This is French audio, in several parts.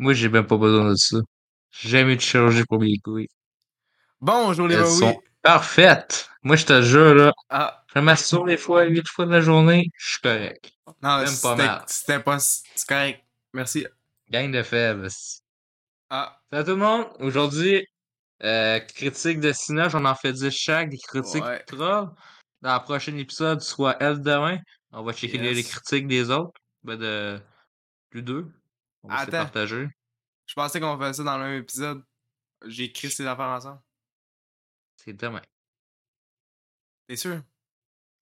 Moi, j'ai même pas besoin de ça. J'ai jamais eu de chirurgie pour mes couilles. Bonjour les Elles oui. sont parfaites. Moi, je te jure, là, Ah, je me masturbe des fois, huit fois de la journée, je suis correct. non, Même pas mal. c'était pas... C'est correct. Merci. Gang de faibles. Ah, Salut tout le monde. Aujourd'hui, euh, critique de cinéma, j'en en fais 10 chaque, des critiques Ouais. Dans le prochain épisode, soit elle demain, on va checker les, les critiques des autres. Ben de plus deux. On va Attends. partager. je pensais qu'on faisait ça dans le même épisode. J'ai écrit ces affaires ensemble. C'est demain. T'es sûr?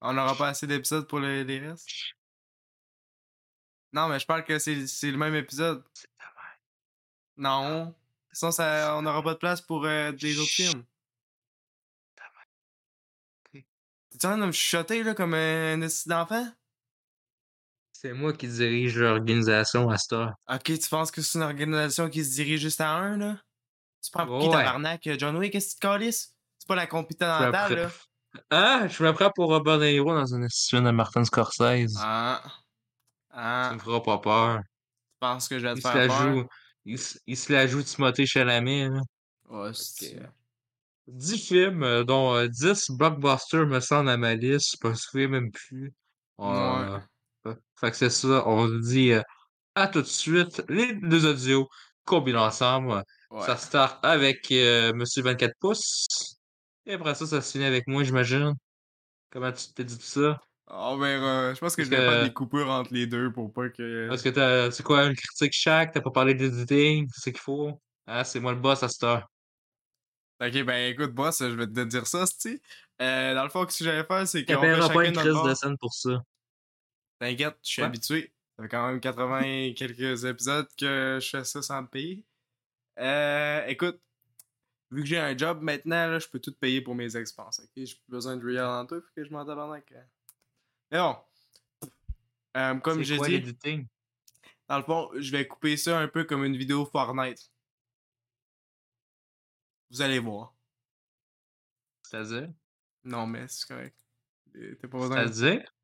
On n'aura pas assez d'épisodes pour les, les restes? Non, mais je parle que c'est le même épisode. C'est demain. Non. Sinon, ça, on n'aura pas de place pour euh, des autres films. Ok. T'es en train de me chuchoter, là, comme un esti d'enfant? C'est moi qui dirige l'organisation à cette heure. Ok, tu penses que c'est une organisation qui se dirige juste à un, là? Tu prends pour qui, tabarnak? John Wick, qu'est-ce que tu te calisses? C'est pas la Je me compétentale, là. Ah, je me prends pour Robert De Niro dans une institution de Martin Scorsese. Ah. Ah. me fera pas peur. Tu penses que je vais te Il se faire la peur? joue. Il, se- il se la joue Timothée Chalamet. Là. Ouais, c'est... 10 films, euh, dont euh, 10 blockbusters me semble à ma liste. Je me souviens même plus. Euh, Ouais. Fait que c'est ça. On se dit euh, à tout de suite. Les deux audios combinés ensemble. Ouais. Ça start avec euh, Monsieur 24 pouces. Et après ça, ça se finit avec moi, j'imagine. Comment tu t'es dit ça? On verra. Je pense que Parce je vais faire que- des coupures entre les deux pour pas que... Parce que t'as, c'est quoi, une critique chaque? T'as pas parlé d'editing? C'est ce qu'il faut? Ah, c'est moi le boss à cette heure. Ok, ben écoute, boss, je vais te dire ça, tu euh, Dans le fond, ce que j'allais faire, c'est qu'on fait pas chacun une notre crise bord. de scène pour ça. T'inquiète, je suis Ouais. habitué. Ça fait quand même 80 et quelques épisodes que je fais ça sans me payer. Euh, écoute, vu que j'ai un job maintenant, là, je peux tout payer pour mes expenses, ok? J'ai plus besoin de real en tout, faut que je m'en tabarnak. Mais bon. Euh, comme j'ai dit, dans le fond, je vais couper ça un peu comme une vidéo Fortnite. Vous allez voir. C'est-à-dire? Non, mais c'est correct. Pas besoin. C'est-à-dire?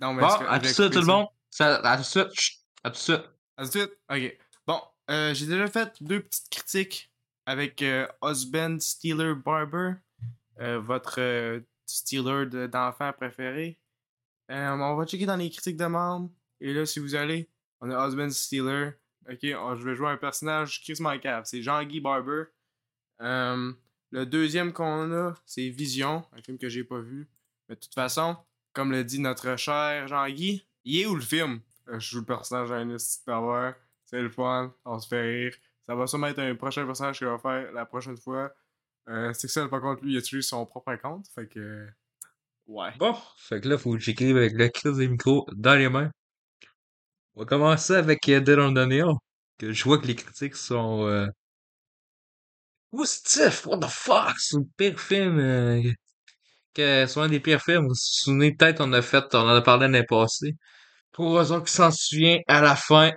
Non, mais Bon, à tout vais de suite, couper tout le ça. monde? Ça, à tout de suite. Chut, à tout de suite. À tout de suite? Ok. Bon, euh, j'ai déjà fait deux petites critiques avec euh, Husband Steeler Barber, euh, votre euh, Steeler de- d'enfant préféré. On va checker dans les critiques de membres. Et là, si vous allez, on a Husband Steeler. Ok, on- je vais jouer un personnage Chris cave. C'est Jean-Guy Barber. Le deuxième qu'on a, c'est Vision, un film que j'ai pas vu. Mais de toute façon, comme le dit notre cher Jean-Guy, il est où le film? Euh, Je joue le personnage d'un esti d'horreur. C'est le fun, on se fait rire. Ça va sûrement être un prochain personnage qu'il va faire la prochaine fois. Euh, c'est que ça, par contre, lui, il a tué son propre compte. Fait que. Ouais. Bon, fait que là, faut que j'écrive avec la crise des micros dans les mains. On va commencer avec euh, Dead on the Nail, que je vois que les critiques sont euh... positifs. What the fuck? C'est le pire film. Euh... Que c'est un des pires films. Vous vous souvenez, peut-être, on a fait, on en a parlé l'année passée. Pour raison qui s'en souvient, à la fin,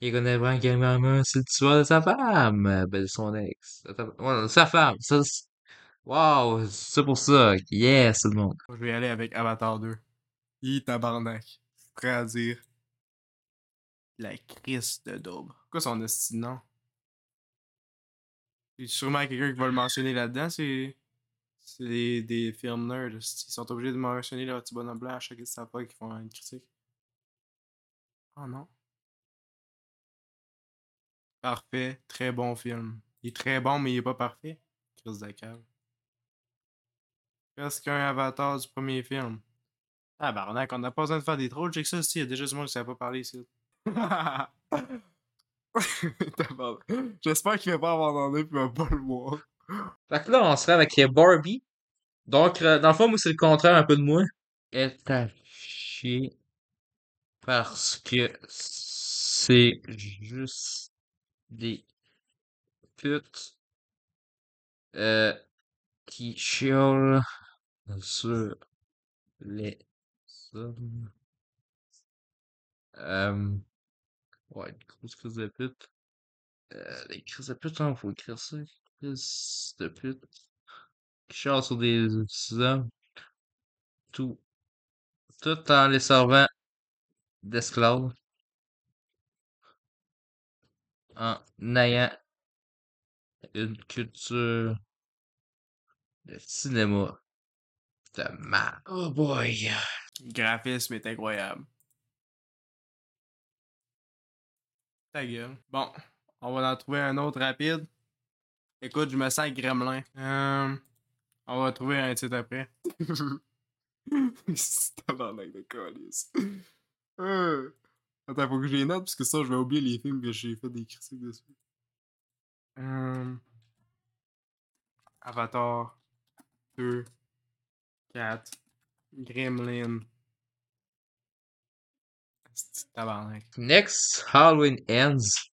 il connaît vraiment que maman, c'est le tueur de sa femme. Ben, de son ex. Sa femme. Ça, Wow, c'est pour ça. Yes, tout le monde. Je vais aller avec Avatar 2. Hi, tabarnak. Prêt à dire. La crise de daube. Quoi son esti de nom? Il y a sûrement quelqu'un qui va le mentionner là-dedans, c'est. C'est des, des films nerds. Ils sont obligés de mentionner leur petit bonhomme blanc à chaque fois qu'ils font une critique. Oh non. Parfait. Très bon film. Il est très bon, mais il est pas parfait. Crise de cave. Presque un avatar du premier film. Ah, barnac, on n'a pas besoin de faire des trolls. Check ça aussi, il y a déjà du monde qui savait pas parler ici. Tabarnak. J'espère qu'il va pas abandonner et va pas le voir. Fait que là, on serait avec Barbie. Donc, euh, dans le fond, c'est le contraire un peu de moi. Est. Parce que c'est juste des putes euh, qui chiolent sur les hommes. Euh, ouais, une grosse crise de pute. Euh, les crises de pute, hein, faut écrire ça. De pute. Qui chiolent sur des hommes. Tout. Tout en les servant d'esclaves. en ayant une culture de cinéma de mal. Oh boy. Le graphisme est incroyable. Ta gueule. Bon, on va en trouver un autre rapide. Écoute, je me sens gremlin. Euh, on va trouver un titre après. C'est tabarnak de calice. Euh, Attends, faut que je les note parce que ça, je vais oublier les films que j'ai fait des critiques dessus. Euh, Avatar 2 4 Gremlin. C'est tabarnak. Next Halloween ends.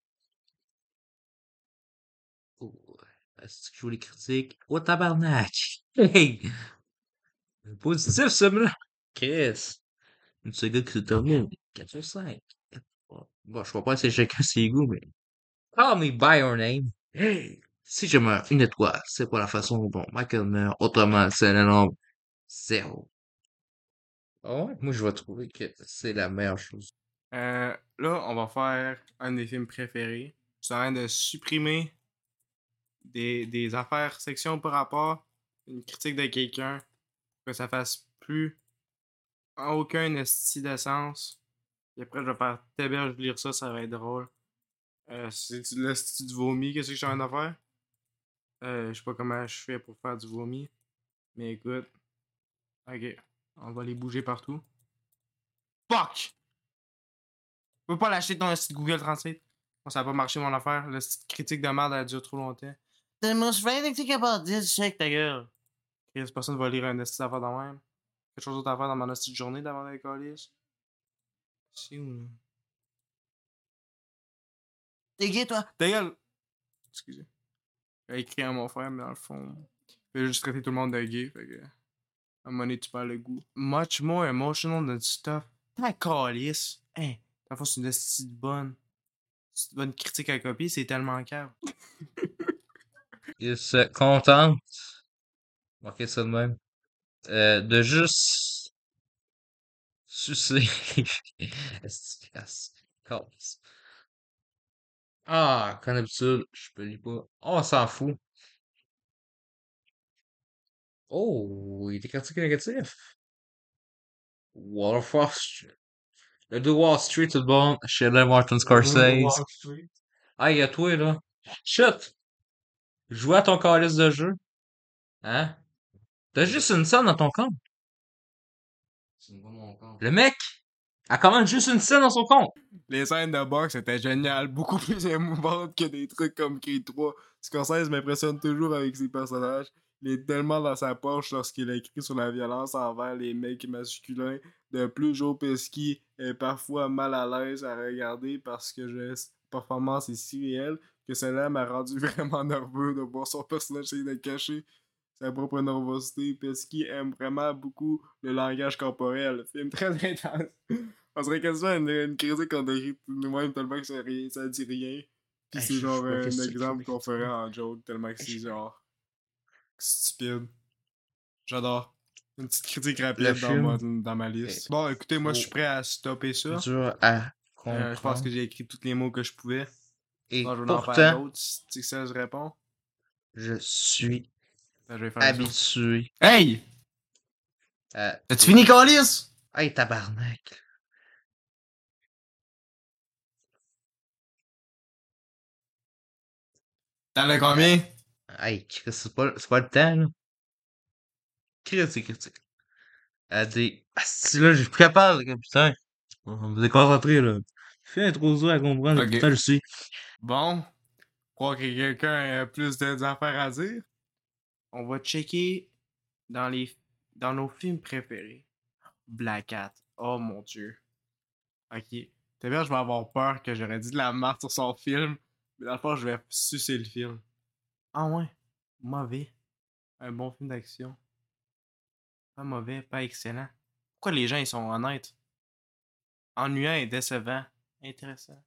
Est-ce que je vois les critiques? Oh tabarnak! Hey! Positif, ça, là! Chris! Une seconde qui se termine. 4 sur 5. Bon, je vois pas c'est chacun ses goûts, mais. Call me by your name. Hey! Si je meurs une étoile, c'est pas la façon dont Michael meurt. Autrement, c'est le nombre zéro. Ah ouais, moi je vais trouver que c'est la meilleure chose. Euh, là, on va faire un des films préférés. C'est en train de supprimer des, des affaires, sections par rapport, une critique de quelqu'un, que ça fasse plus aucun esti de sens. Et après, je vais faire vais lire ça, ça va être drôle. Euh, c'est l'esti du vomi, qu'est-ce que j'ai envie de faire? Euh, je sais pas comment je fais pour faire du vomi. Mais écoute. Ok. On va les bouger partout. Fuck! Je peux pas lâcher ton site Google Translate. Ça a pas marché mon affaire. Le critique de merde a duré trop longtemps. The most frightening thing about this, check ta gueule. Chris, personne va lire un esti d'affaires de même. Quelque chose d'autre à faire dans mon esti de journée d'avant les colis. C'est où, là? T'es gay, toi? Ta gueule! Excusez. J'ai écrit à mon frère, mais dans le fond, il juste traiter tout le monde de gay, fait que. À un moment donné, tu perds le goût. Much more emotional than stuff. Ta calice. Hein, dans le fond, c'est une esti de bonne. C'est une bonne critique à copier, c'est tellement cave. Il se contente. Marquez ça de même. Euh, de juste sucer. Ah, comme d'habitude, je peux lire pas. Oh, on s'en fout. Oh, il était critique négatif. Waterfall Street. Le de Wall Street, tout bon. Chez Martin Scorsese. Ah, il y a toi, là. Joue à ton calice de jeu. Hein? T'as juste une scène dans ton compte. Le mec a commande juste une scène dans son compte. Les scènes de boxe étaient géniales, beaucoup plus émouvantes que des trucs comme Creed 3. Scorsese m'impressionne toujours avec ses personnages. Il est tellement dans sa poche lorsqu'il écrit sur la violence envers les mecs masculins. De plus, Joe Pesci est parfois mal à l'aise à regarder parce que la performance est si réelle que cela m'a rendu vraiment nerveux de voir son personnage essayer de cacher sa propre nervosité. Pesci aime vraiment beaucoup le langage corporel. Film très intense. On serait quasiment une, une critique qu'on écrit nous-mêmes tellement que ça, ça dit rien. Puis c'est genre un exemple qu'on ferait en joke tellement que c'est genre stupide. J'adore. Une petite critique rapide dans ma, dans ma, liste. Bon, écoutez, moi, je suis prêt à stopper ça. Dur à euh, je pense que j'ai écrit tous les mots que je pouvais. Et je vais pourtant, en faire d'autres si ça je réponds. Je suis Ben, je vais faire habitué. Hey! à- As-tu fini, Calis? Hey, tabarnak. T'en as combien? Hey, Chris, c'est pas, pas le temps, là. Critique, critique. Elle dit, ah, si là, j'ai plus capable, putain. On va me déconcentrer, là. Fais trop dur à comprendre, Ok. putain, je suis. Bon. Je crois que quelqu'un a plus d'affaires à dire? On va checker dans les dans nos films préférés. Black Cat. Oh mon dieu. Ok. T'as bien, je vais avoir peur que j'aurais dit de la merde sur son film. Mais dans le fond, je vais sucer le film. Ah ouais? Mauvais. Un bon film d'action. Pas mauvais, pas excellent. Pourquoi les gens ils sont honnêtes? Ennuyant et décevant. Intéressant.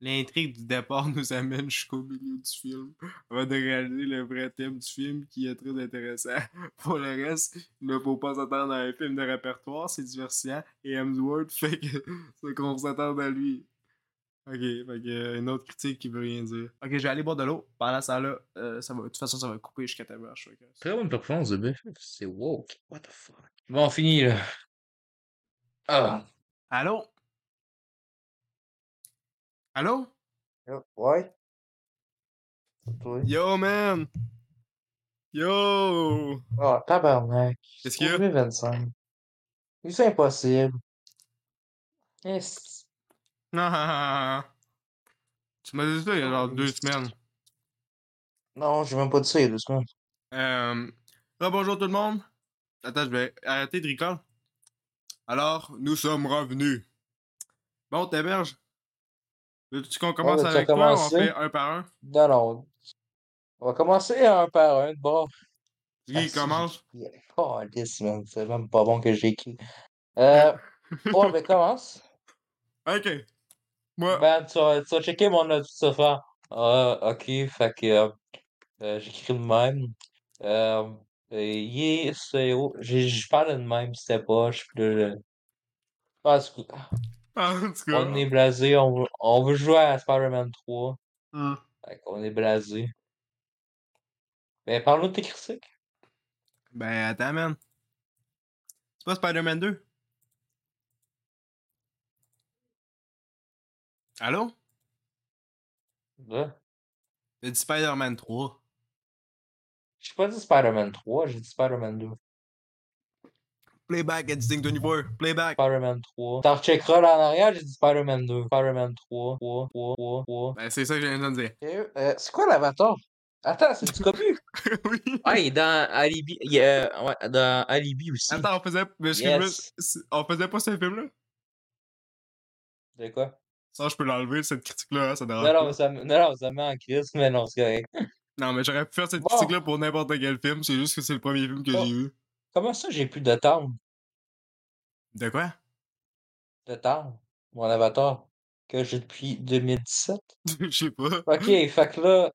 L'intrigue du départ nous amène jusqu'au milieu du film, avant de réaliser le vrai thème du film qui est très intéressant. Pour le reste, il ne faut pas s'attendre à un film de répertoire, c'est divertissant, et Hemsworth fait que ce qu'on s'attend à lui. Ok, fait que, euh, une autre critique qui veut rien dire. Ok, je vais aller boire de l'eau. Pendant ça là, euh, ça va, de toute façon, ça va couper jusqu'à ta bouche. Très bonne performance de. C'est woke. What the fuck? Bon, on finit là. Ah. Allô? Allô? Ouais. Yo, man! Yo! Oh, tabarnak. Qu'est-ce qu'il y a? 25. C'est impossible. Yes. Ah, tu m'as dit ça il y a genre deux semaines. Non, j'ai même pas dit ça il y a deux semaines. Euh, là, bonjour tout le monde. Attends, je vais arrêter de ricoler. Alors, nous sommes revenus. Bon, t'héberges? Veux-tu qu'on commence tu avec toi ou on fait un par un? Non, non. On va commencer un par un Ah, si, commence? Oh, man. C'est même pas bon que j'ai écrit. Euh. ouais, ben commence. Ok. Moi, Ben, tu vas, tu vas checker mon note, tu vas faire. Ah, ok, fait que. euh, euh, j'écris de même. Euh. yeah, c'est Je parle de même, c'était pas. Je suis plus. Ah. En tout cas. On est blasé, on veut, on veut jouer à Spider-Man 3. Hmm. Fait qu'on est blasé. Ben, parle-nous de tes critiques. Ben, attends, man. C'est pas Spider-Man 2? Allô? Là. J'ai dit Spider-Man 3. J'ai pas dit Spider-Man 3, j'ai dit Spider-Man 2. Playback, Editing 24. Playback. Spider-Man 3. T'en recheckeras là en arrière, j'ai dit Spider-Man 2. Spider-man 3. 3, 3, 3, 3. Ben, c'est ça que viens de dire. Euh, c'est quoi l'avatar? Attends, c'est du copieux. oui. Ah, il est dans Alibi. il y a- ouais, dans Alibi aussi. Attends, on faisait. Mais Yes. on faisait pas ce film-là? De quoi? Ça, je peux l'enlever, cette critique-là, hein, ça dérange Non, non, ça, me- non, non, ça me met en crise, mais non, c'est correct. Non, mais j'aurais pu faire cette Bon. critique-là pour n'importe quel film, c'est juste que c'est le premier film que Bon. j'ai vu. Comment ça, j'ai plus de temps? De quoi? De temps? Mon avatar? Que j'ai depuis 2017? Je sais pas. Ok, fait que là,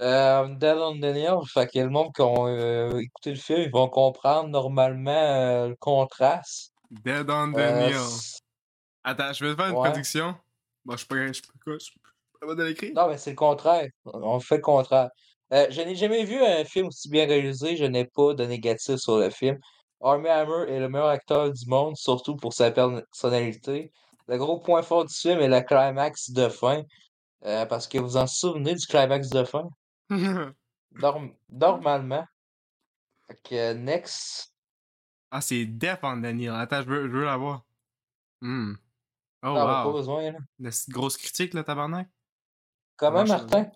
euh, Dead on Daniel, fait que le monde qui a euh, écouté le film, ils vont comprendre normalement euh, le contraste. Dead on c- Attends, je vais te faire une Ouais. prédiction. Bon, je suis pas, je suis pas, quoi, je suis pas capable de l'écrire. non, mais c'est le contraire. On fait le contraire. Euh, je n'ai jamais vu un film aussi bien réalisé, je n'ai pas de négatif sur le film. Armie Hammer est le meilleur acteur du monde, surtout pour sa personnalité. Le gros point fort du film est le climax de fin. euh, parce que vous en souvenez du climax de fin? Norm- normalement. Fait que next. ah, c'est Death on Daniel. Attends, je veux, je veux la voir. Hmm. Oh, Non, pas besoin, là. Une petite grosse critique, là, tabarnak? Comment, Martin?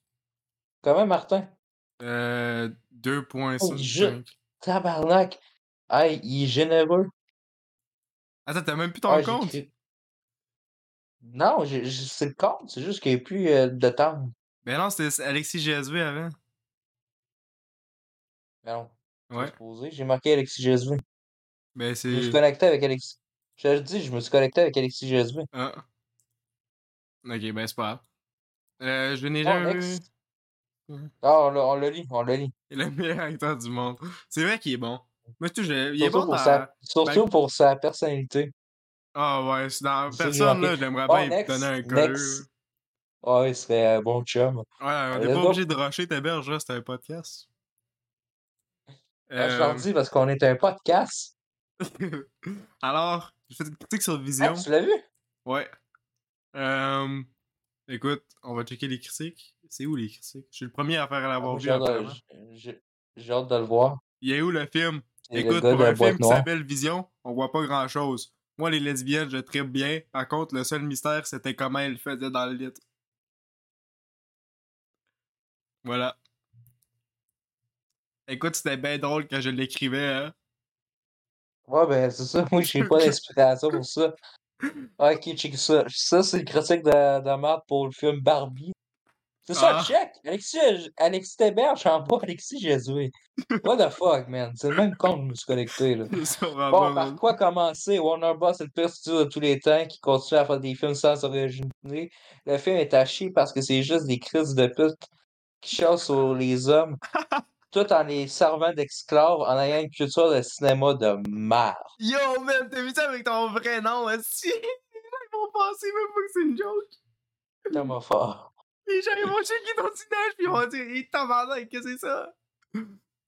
Comment, Martin? Euh, 2.5. Oh, je- Tabarnak. Hey, il est généreux. Attends, t'as même plus ton Ah, compte? Non, j'ai- c'est le compte, c'est juste qu'il n'y a plus euh, de temps. Ben non, c'était Alexis GSV avant. Mais non, c'est Ouais. supposé. J'ai marqué Alexis GSV. Ben Je me suis c'est. connecté avec Alexis. Je te dis, je me suis connecté avec Alexis GSV. Ah. Ok, ben c'est pas grave. Euh, je n'ai jamais vu. Mhm. Ah, on, le lit, on le lit. Il est le meilleur acteur du monde. C'est vrai qu'il est bon. Moi, tu sais, je- il est Surtout, bon pour, dans. sa, surtout ben- pour sa personnalité. Ah ouais, c'est dans personne, là, j'aimerais bien lui donner un colleux. next. Ouais, il serait un bon chum. Ouais, on n'est pas go. obligé de rusher ta berge, là, c'est un podcast. Ah, je leur Euh, dis parce qu'on est un podcast. Alors, j'ai fait une critique sur Ah, Vision. tu l'as vu? Ouais. Euh, Écoute, on va checker les critiques. C'est où les critiques? Je suis le premier à faire Ah, l'avoir vu. J'ai hâte, de- hâte le voir. Il est où le film? Écoute, pour un film qui s'appelle Vision, on voit pas grand chose. Moi, les lesbiennes, je tripe bien. Par contre, le seul mystère, c'était comment elles faisaient dans le lit. Voilà. Écoute, c'était bien drôle quand je l'écrivais, hein. Ouais, ben, c'est ça. Moi, j'ai pas d'inspiration pour ça. Ah, Ok, check ça. Ça, c'est le critique de, de pour le film Barbie. C'est ça, Ah. check! Alexis, Alexis Téberge en bas, Alexis Jésus. What the fuck, man? C'est le même compte me suis connecté, là. Bon, par quoi commencer? Warner Bros. est le pire studio de tous les temps qui continue à faire des films sans originalité. Le film est à chier parce que c'est juste des crises de pute qui chassent sur les hommes, tout en les servant d'esclaves, en ayant une culture de cinéma de merde. Yo, man, t'as vu ça avec ton vrai nom, aussi? Ils vont penser même pas que c'est une joke. tellement fort. Les gens, ils vont checker ton teenage, puis ils vont dire, hé, tabarnak, qu'est-ce que c'est ça?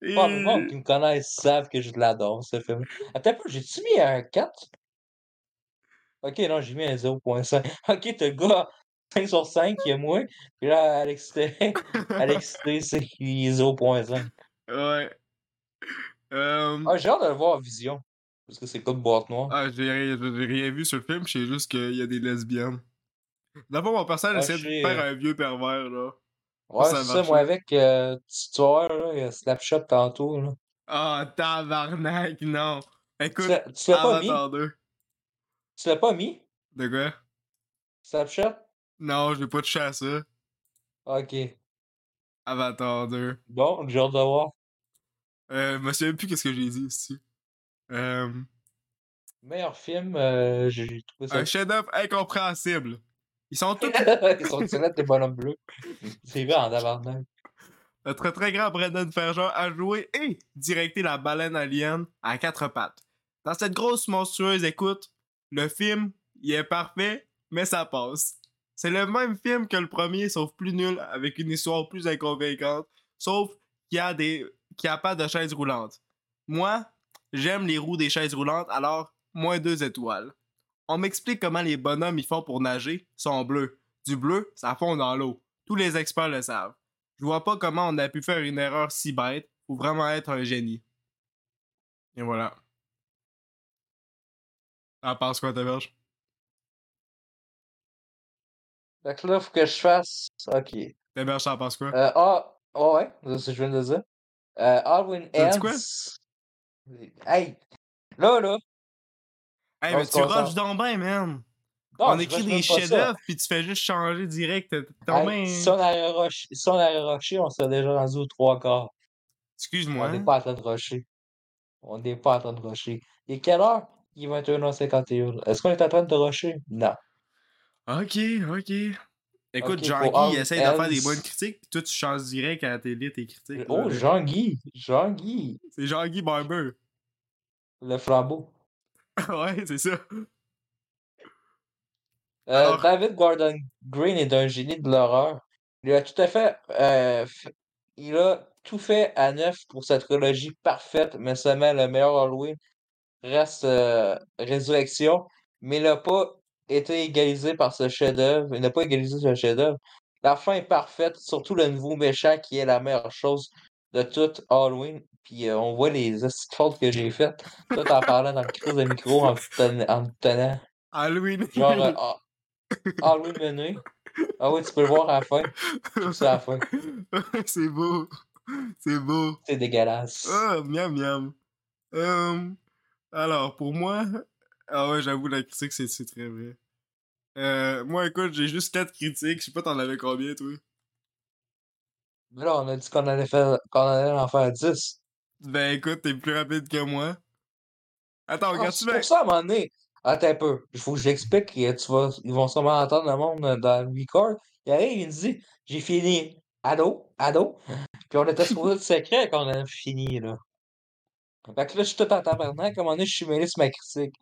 Et... Le monde qui me connaissent savent que je l'adore, ce film. Attends un peu, j'ai-tu mis un 4? Ok, non, j'ai mis un 0.5. Ok, t'as le gars 5 sur 5 qui est moins. Puis là, Alex T, Alex T, c'est qu'il est 0.5. Ouais. Euh... Ah, j'ai hâte de le voir en vision. Parce que c'est comme boîte noire. Ah, j'ai rien, rien vu sur le film, je sais juste qu'il y a des lesbiennes. D'abord, mon personnage Ah, essaie de faire euh, un vieux pervers, là. ouais, ça c'est ça, moi avec, euh, là, il y a Snapchat tantôt, là. Ah, tabarnak, non. Écoute, tu l'as pas mis? Avatar 2. Tu l'as pas mis? De quoi? Snapchat? Non, j'ai pas touché à ça. Ok. Avatar 2. Bon, j'ai hâte de voir. Euh, je me souviens plus qu'est-ce que j'ai dit ici. Euh, Meilleur film, euh, j'ai trouvé ça. un chef-d'œuvre incompréhensible. Ils sont tous. Ils sont tirés des bonhommes bleus. C'est vrai en tabarnak. Notre très grand Brendan Ferger a joué et directé la baleine alien à quatre pattes. Dans cette grosse monstrueuse écoute, le film, il est parfait, mais ça passe. C'est le même film que le premier, sauf plus nul, avec une histoire plus inconvaincante, sauf qu'il y a des, qu'il y a pas de chaises roulantes. Moi, j'aime les roues des chaises roulantes, alors moins deux étoiles. On m'explique comment les bonhommes ils font pour nager, sont bleus. Du bleu, ça fond dans l'eau. Tous les experts le savent. Je vois pas comment on a pu faire une erreur si bête. Faut vraiment être un génie. Et voilà. Ah, pense quoi, ta verge? Fait que là, faut que je fasse. Ok. Verge, t'en penses quoi? Euh, ah, ah ouais, c'est ce que je viens de dire. Euh, dit Ends. quoi? Hey! Là, là. hey, on mais tu rushes donc bien, man! Non, on écrit des ça. chefs-d'œuvre, puis tu fais juste changer direct. Hey, si, on si on rushé, on serait déjà rendu aux trois quarts. Excuse-moi. On n'est hein. pas en train de rusher. On n'est pas en train de rusher. Il est quelle heure? Il est 21h51. Est-ce qu'on est en train de rusher? Non. Ok, ok. Écoute, Jean-Guy, il essaye de faire des bonnes critiques, puis toi, tu changes direct à la télé tes critiques. Oh. Jean-Guy. Jean-Guy. C'est Jean-Guy Barber. Le flambeau. ouais, c'est ça. Euh, Alors- David Gordon Green est un génie de l'horreur. Il a tout à fait, euh, il a tout fait à neuf pour cette trilogie parfaite, mais seulement le meilleur Halloween reste euh, Résurrection, mais il n'a pas été égalisé par ce chef-d'œuvre. Il n'a pas égalisé ce chef-d'œuvre. La fin est parfaite, surtout le nouveau méchant qui est la meilleure chose de tout Halloween. Puis euh, on voit les fautes que j'ai faites. Toi, t'en parlais dans le crise de micro en en te tenant. Halloween. Genre, euh, ah, Halloween mené. Ah oui, tu peux le voir à la fin. C'est à la fin. c'est beau. C'est beau. C'est dégueulasse. Ah, miam miam. Euh, alors, pour moi, ah ouais, j'avoue, la critique, c'est très vrai. Euh, moi, écoute, j'ai juste 4 critiques. Je sais pas, t'en avais combien, toi? Mais là, on a dit qu'on allait faire qu'on allait en faire 10. Ben, écoute, t'es plus rapide que moi. Attends, regarde, tu c'est ça, à un moment donné. Attends un peu. Il faut que j'explique. Tu vas, ils vont sûrement entendre le monde euh, dans le record. Il arrive, il me dit J'ai fini. Allô? Allô? Puis on était supposé être secret quand on a fini, là. Fait que là, je suis tout en tabarnak. À un moment donné, je suis mêlé sur ma critique.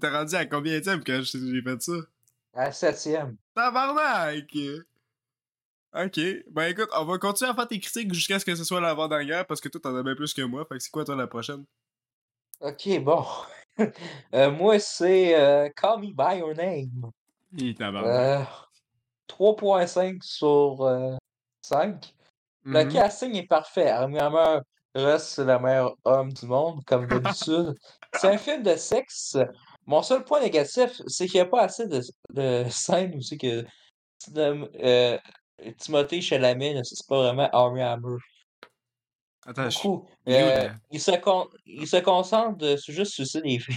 T'es rendu à combien de quand j'ai fait ça? À la septième. Tabarnak! Ok, ben écoute, on va continuer à faire tes critiques jusqu'à ce que ce soit l'avant-dernière parce que toi t'en as bien plus que moi. Fait que c'est quoi toi la prochaine? Ok, bon. Euh, moi, c'est euh, Call Me By Your Name. Il tabarnak. Euh, 3.5 sur euh, 5. Le Mhm. casting est parfait. Armie Hammer reste le meilleur homme du monde, comme d'habitude. C'est un film de sexe. Mon seul point négatif, c'est qu'il n'y a pas assez de, de scènes où c'est que euh, Timothée Chalamet, c'est pas vraiment Armie Hammer. Attends, je... Beaucoup. Euh, il, se con- il se concentre sur juste sucer des filles.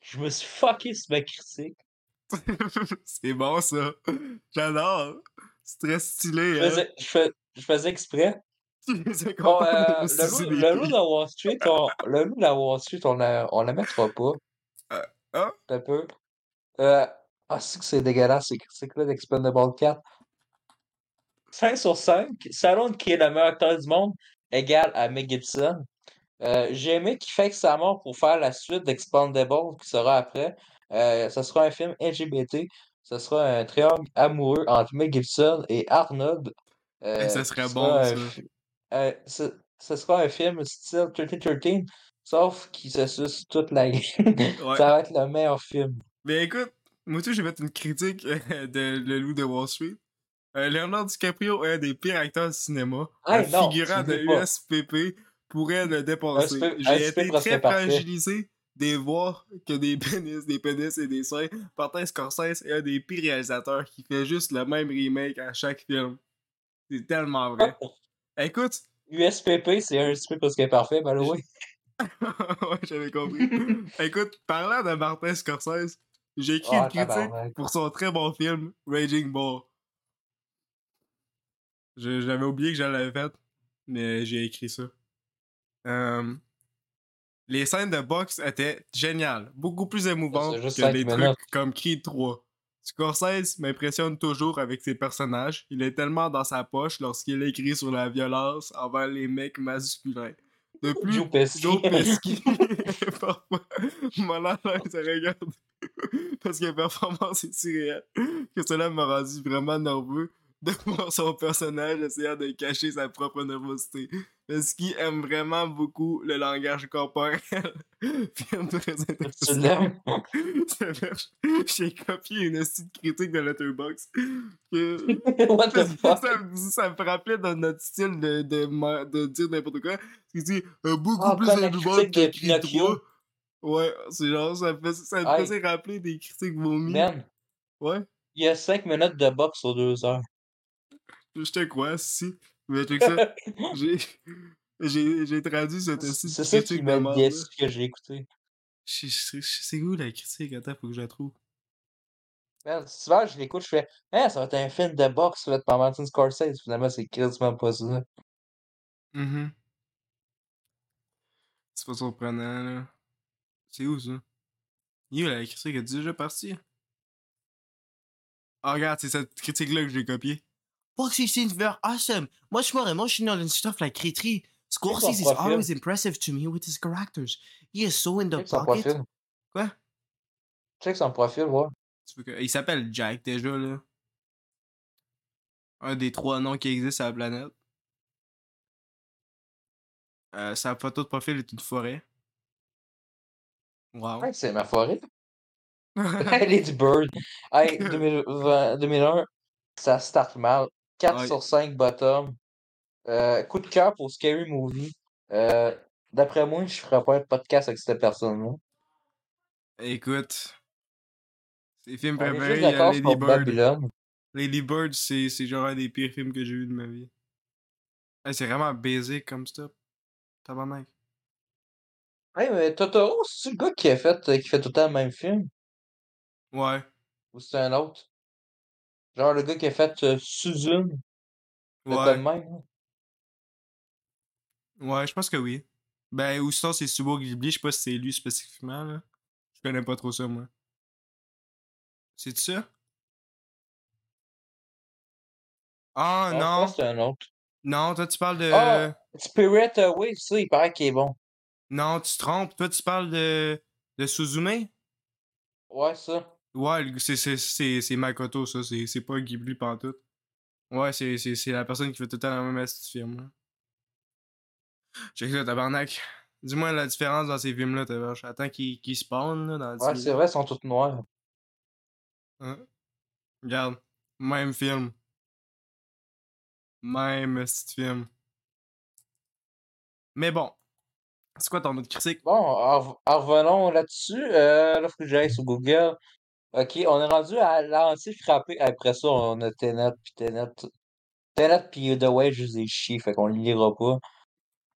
Je me suis fucké sur ma critique. c'est bon ça. J'adore. C'est très stylé, Je hein. je fais- je faisais exprès. C'est Bon, euh, le, loup, le de Wall Street, on, le loup de la Wall Street, on la, on la mettra pas. Euh, ah? Un peu. Euh, ah, c'est que c'est dégueulasse, ces critiques-là d'Expendable 4. 5 sur 5. Stallone, qui est le meilleur acteur du monde, égal à Mel Gibson. Euh, J'ai aimé qu'il fait sa mort pour faire la suite d'Expendable qui sera après. Ce sera un film LGBT. Ce sera un triangle amoureux entre Mel Gibson et Arnold. Euh, ça serait ce bon, un euh, ce, ce sera un film style 1313, sauf qu'il se suce toute la. Ouais. Ça va être le meilleur film. Mais écoute, moi aussi, j'ai fait une critique euh, de Le Loup de Wall Street. Euh, Leonardo DiCaprio est un des pires acteurs de cinéma. Hey, un non, figurant de. USPP pourrait le dépasser. J'ai été très fragilisé de voir que des pénis, des pénis et des seins. Martin Scorsese est un des pires réalisateurs qui fait juste le même remake à chaque film. C'est tellement vrai. Écoute, USPP, c'est un parce qu'il est parfait, by the way. ouais, j'avais compris. Écoute, parlant de Martin Scorsese, j'ai écrit Ah, une critique pour son très bon film Raging Bull. J'avais oublié que je l'avais fait, mais j'ai écrit ça. Euh, les scènes de boxe étaient géniales, beaucoup plus émouvantes que des minutes. trucs comme Creed 3. Scorsese m'impressionne toujours avec ses personnages. Il est tellement dans sa poche lorsqu'il écrit sur la violence envers les mecs masculins. De plus, Joe Pesci. À regarder parce que la performance est si réelle que cela m'a rendu vraiment nerveux de voir son personnage essayant de cacher sa propre nervosité. Pesci aime vraiment beaucoup le langage corporel. Très intéressant. l'aimes? C'est-à-dire, J'ai copié une petite critique de Letterboxd que What the fuck? ça, me- ça me rappelait dans notre style de, de, dire n'importe quoi. Il dit euh, beaucoup Ah, plus que de Creed Pinocchio. 3. Ouais, c'est genre, ça, fait, ça me faisait rappeler des critiques vomies. Man, Ouais, il y a 5 minutes de boxe sur 2 heures. Je te crois, si. Mais check ça, j'ai, traduit cette petite c'est ça qui critique m'a que j'ai écouté. C'est où la critique? Attends, faut que je la trouve. Man, souvent, je l'écoute, je fais Hein, ça va être un film de boxe fait par Martin Scorsese. Finalement, c'est quasiment pas ça. Mhm. C'est pas surprenant, là. C'est où, ça? Où la critique est déjà partie? Ah, regarde, c'est cette critique-là que j'ai copiée. Boxing scenes were awesome, much more emotional and stuff like 3. Scorsese is always impressive to me with his characters. He is so in the pocket. profil. Quoi? Check son profil, ouais. Il s'appelle Jack, déjà, là. Un des trois noms qui existent sur la planète. Euh, sa photo de profil est une forêt. Wow. Ouais, c'est ma forêt. Lady Bird. Hey, 2020 2001, ça start mal. 4 Ouais. sur 5 bottom. Euh, coup de cœur pour Scary Movie. Euh, D'après moi, je ferais pas un podcast avec cette personne-là. Écoute, ses films préférés, il y a Lady Bird. Lady Bird, c'est genre un des pires films que j'ai vu de ma vie. Hey, c'est vraiment basic comme stop. Tabarnak. Hey, mais Totoro, c'est le gars qui a fait, euh, qui fait tout le temps le même film? Ouais. Ou c'est un autre? Genre le gars qui a fait euh, Suzune. Pas le Ouais. même, hein? Ouais, je pense que oui. Ben, ou sinon, c'est Subo Ghibli, je sais pas si c'est lui spécifiquement, là. Je connais pas trop ça, moi. C'est ça? Ah, Non, je non. pense que c'est un autre. Non, toi, tu parles de... Ah! Spirit Away, ça, il paraît qu'il est bon. Non, tu te trompes. Toi, tu parles de... De Suzume? Ouais, ça. Ouais, le- c'est- Makoto, ça. C'est pas Ghibli pantoute. Ouais, c'est la personne qui fait tout le temps la même astuce film. Là. Check ça, tabarnak. Dis-moi la différence dans ces films-là, tabarnak. Attends qu'ils qu'ils spawnent, là, dans le Ouais, c'est vrai, ils sont tous noirs. Hein? Regarde. Même film. Même petit film. Mais bon. C'est quoi ton autre critique? Bon, en, rev- en revenons là-dessus. Euh, là, faut que j'aille sur Google. Ok, on est rendu à l'anti-frappé. Après ça, on a Tenet, puis Tenet. Tenet, puis The Way, je les ai chiés, fait qu'on le lira pas.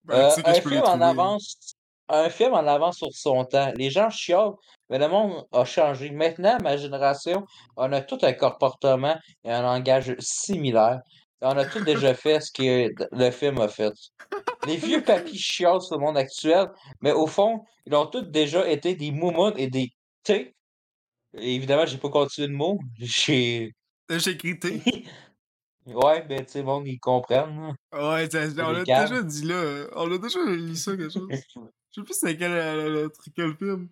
Ben, Euh, un film en avance, un film en avance sur son temps. Les gens chialent, mais le monde a changé. Maintenant, ma génération, on a tout un comportement et un langage similaire. Et on a tout déjà fait ce que le film a fait. Les vieux papis chialent sur le monde actuel, mais au fond, ils ont tous déjà été des moumounes et des T. Évidemment, j'ai pas continué le mot. J'ai. J'ai écrit T. Ouais, ben, tu sais, monde, ils comprennent. là. Ouais, on l'a déjà dit là. On a déjà lu ça, quelque chose. Je sais plus c'est quel, euh, le, le film.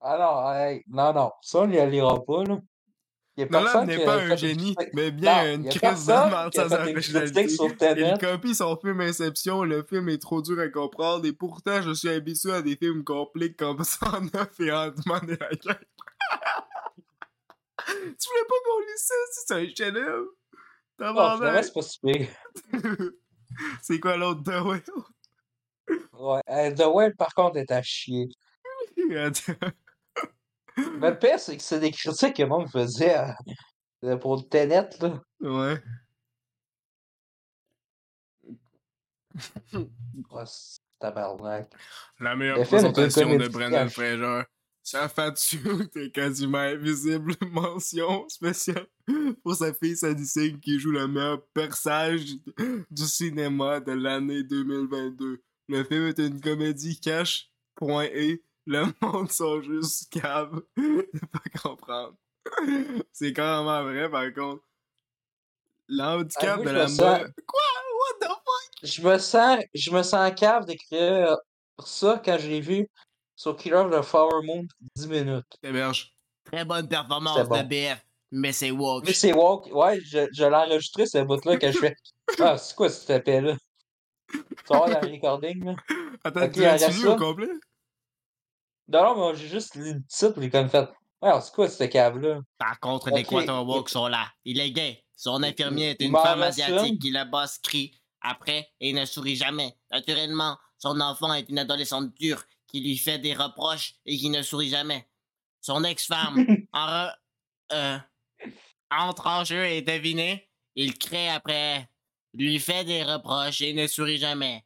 Ah non, hey, non, non, ça, on ne lira pas, là. Nolan n'est pas un génie, mais bien Non, une crise de a sans originalité. Il copie son film Inception, le film est trop dur à comprendre et pourtant je suis habitué à des films compliqués comme 109 et Ant-Man et la guerre. tu voulais pas qu'on lise ça, si c'est un chef-d'œuvre? Tabarnak. c'est pas. C'est quoi l'autre de Will? Ouais. Euh, The Whale, par contre, est à chier. Mais le pire, c'est que c'est des critiques que moi me faisait à- euh, pour le Tenet, là. ouais. Tabarnak. La meilleure Le présentation de Brendan. Fraser. Sa fatue est quasiment invisible. Mention spéciale pour sa fille Sadie Singh qui joue le meilleur personnage du cinéma de l'année 2022. Le film est une comédie cash. Point. Le monde sont juste caves de pas comprendre. C'est carrément vrai par contre. L'handicap Ah, de je la me sens- mode. Quoi? What the fuck? Je me sens, je me sens cave d'écrire ça quand j'ai vu sur Killer of the Flower Moon 10 minutes. Héberge. Très bonne performance bon. de BF, mais c'est woke. Mais c'est walk, ouais, je, je l'ai enregistré ce bout-là quand je fais. Ah, c'est quoi cette épée-là? Tu vas voir dans le recording, là? Attends, tu l'as regarde vu ça. au complet? Non, non, mais j'ai juste lu le titre, j'ai comme fait. Ouais, c'est quoi cette cave-là? Par contre, Ok. les Quator woke sont là. Il est gay. Son infirmier est une femme asiatique qui le boss crie après et ne sourit jamais. Naturellement, son enfant est une adolescente dure qui lui fait des reproches et qui ne sourit jamais. Son ex-femme en re- euh, entre en jeu et devinez, il crée après, lui fait des reproches et ne sourit jamais.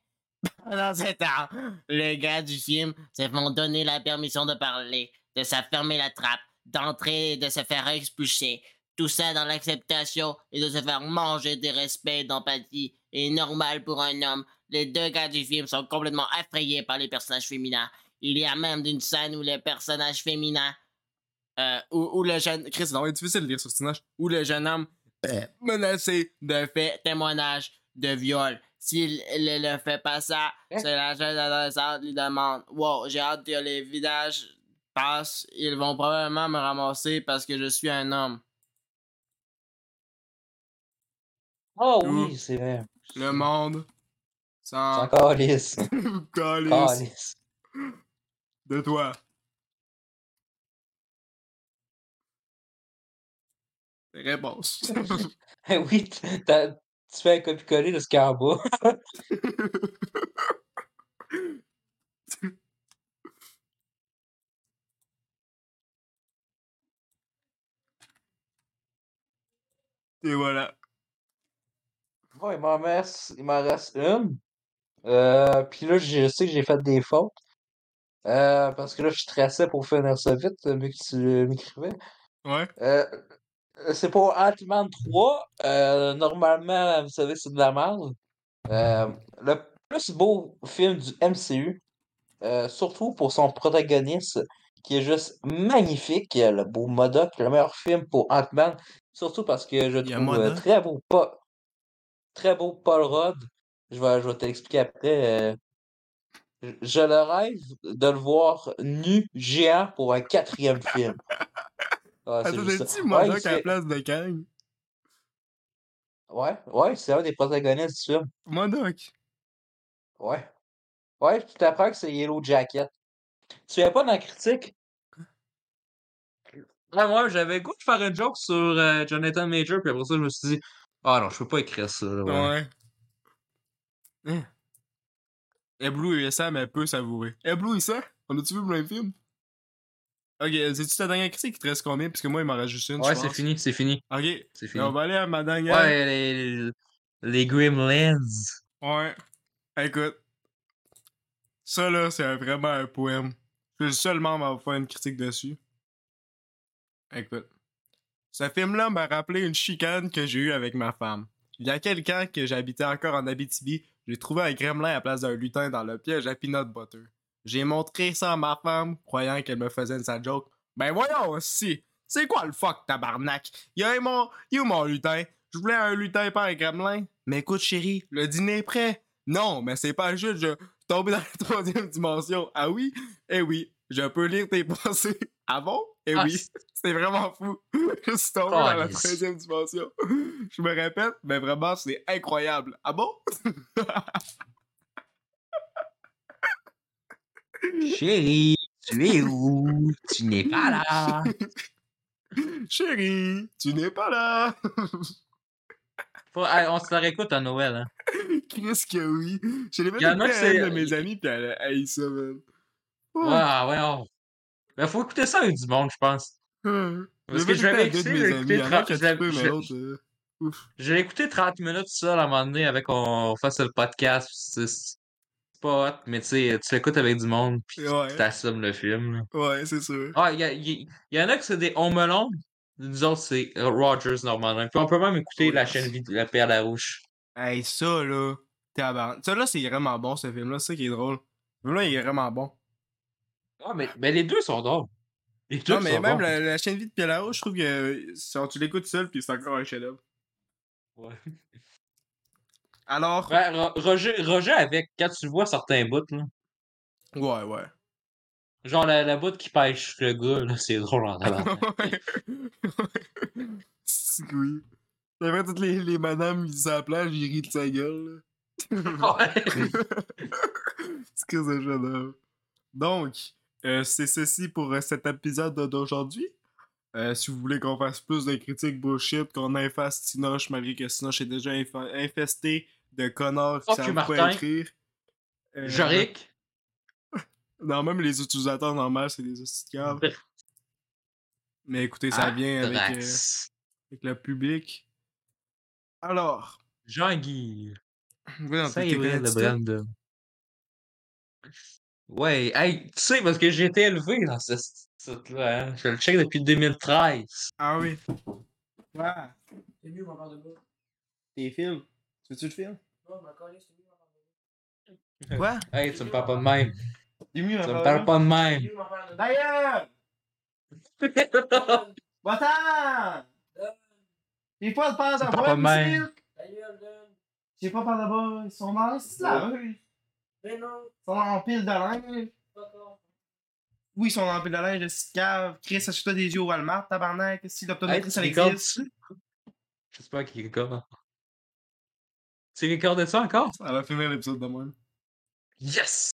Pendant ce temps, les gars du film se font donner la permission de parler, de se fermer la trappe, d'entrer et de se faire expulser. Tout ça dans l'acceptation et de se faire manger des respects d'empathie est normal pour un homme. Les deux gars du film sont complètement effrayés par les personnages féminins. Il y a même une scène où les personnages féminins, euh, où, le jeune, Chris, Non, c'est difficile de lire ce personnage. où le jeune homme menacé de fait témoignage de viol. S'il ne le fait pas ça, Hein? c'est la jeune adolescente lui demande Wow, j'ai hâte que les vidages passent. Ils vont probablement me ramasser parce que je suis un homme. Tout. oui, c'est vrai. Le monde C'est s'en encore lisse. calisse Calisse. de toi. Réponse. oui, t'as- tu fais un copier-coller de ce qu'il y a en bas. Et voilà. Bon, il m'en reste, il m'en reste une. Euh, puis là, je sais que j'ai fait des fautes. Euh, parce que là, je stressais pour finir ça vite, vu que tu m'écrivais. Ouais. Euh, c'est pour Ant-Man 3. Euh, normalement, vous savez, c'est de la merde. Euh, le plus beau film du MCU, euh, surtout pour son protagoniste, qui est juste magnifique, le beau Modoc, le meilleur film pour Ant-Man, surtout parce que je trouve euh, très beau, pas, très beau Paul Rudd. Je vais, je vais te l'expliquer après. euh, je- je le rêve de le voir nu, géant, pour un quatrième film. Ah, c'est Attends, juste dit Ouais, Modoc à la place de Kang? Ouais, ouais, c'est un des protagonistes du film. Modoc. Ouais. Ouais, tu t'apprends que c'est Yellow Jacket. Tu viens pas dans la critique? Ah, moi, j'avais le goût de faire une joke sur euh, Jonathan Major, puis après ça, je me suis dit, ah non, je peux pas écrire ça. ouais. Ouais. Hein? Sam, elle peut savourer. Eblu et ça? On a-tu vu le même film? Ok, c'est-tu ta dernière critique qui te reste combien? Parce que moi, il m'en juste une. Ouais, c'est fini, c'est fini, Ok, c'est fini. on va aller à ma dernière. Ouais, les, les Gremlins. Ouais. Écoute. Ça, là, c'est vraiment un poème. Je suis le seul membre à faire une critique dessus. Écoute. Ce film-là m'a rappelé une chicane que j'ai eue avec ma femme. Il y a quelqu'un que j'habitais encore en Abitibi, j'ai trouvé un gremlin à la place d'un lutin dans le piège à peanut butter. J'ai montré ça à ma femme, croyant qu'elle me faisait une sale joke. Ben voyons aussi! C'est quoi le fuck, tabarnak? Il y a mon... Où mon lutin? Je voulais un lutin, pas un gremlin. Mais écoute, chérie, le dîner est prêt. Non, mais c'est pas juste, je suis tombé dans la troisième dimension. Ah oui? Eh oui, Je peux lire tes pensées. Ah bon? Eh Ah, oui, c'est- vraiment fou. Je suis tombé dans la troisième dimension. Je me répète, mais vraiment, c'est incroyable. Ah bon? Chérie, tu es où? Tu n'es pas là. Chérie, tu n'es pas là. Faut- on se la réécoute à Noël, hein. Chris que oui. Je l'ai même Y en a écouté que à c'est- une de mes amies, puis elle a ça, man. Ouais, ouais, ouais. Mais faut écouter ça avec du monde, je pense. Parce Parce que je l'avais écouté, j'ai écouté Il y en a qui a 30 trippé, mais je- l'autre... euh. J'ai écouté 30 minutes seul à un moment donné avec on fasse le podcast. Pas hot, mais tu sais, tu l'écoutes avec du monde pis Ouais. t'assumes le film. là. Ouais, c'est sûr. Ah, il y, y en a que c'est des Home Alone. Nous autres, c'est Rogers normalement. Puis on peut même écouter la chaîne vidéo La Perle à Rouge. Hey, ça, là... tabarnak. Ça, là, c'est vraiment bon, ce film-là. C'est ça qui est drôle. Ce film-là, il est vraiment bon. Ah, mais, mais les deux sont drôles. Les deux Non, mais sont même bons. la, la chaîne vie de Pierre Larouche, je trouve que genre, tu l'écoutes seul, puis c'est encore un chef-d'œuvre. Ouais. Alors... Ben, Ro- Roger, Roger avec, quand tu vois certains bouts, là, Ouais, ouais. genre la, la bout qui pêche le gars, là, c'est drôle en. Ouais. C'est oui. Après, toutes les, les madames, ils sont à la plage, ils rient de sa gueule, là. Ouais. c'est que c'est chef Donc, euh, c'est ceci pour euh, cet épisode d'aujourd'hui. Euh, si vous voulez qu'on fasse plus de critiques bullshit, qu'on efface Tinoche, malgré que Tinoche est déjà infesté de connards qui savent pas écrire. Euh. Non, même les utilisateurs normaux, c'est des hosties de caves. Mais écoutez, ça Ah, vient avec, euh, avec le public. Alors, Jean-Guy. oui, Ça est vrai. Ouais, hey, tu sais, parce que j'ai été élevé dans ce site-là, hein. Je le check depuis 2013. Ah oui. Ouais. C'est mieux, m'en parle de bas. Tes films. Tu veux-tu le film? Bas. Quoi? Hey, tu me parles pas de même. C'est mieux, Tu me parles pas de C'est même. D'ailleurs! Va-t'en! J'ai pas de pas mal. imbécile. Ta gueule, donne. J'ai pas de bas. Ils sont dans la rue. Ils Mais non, sont en pile de linge. Oui, ils sont en pile de linge de six caves. Chris, achète-toi des yeux au Walmart, tabarnak. Si tu ça existe. J'espère qu'il recorde. Tu recordes ça encore? Ça va finir l'épisode de même. Yes!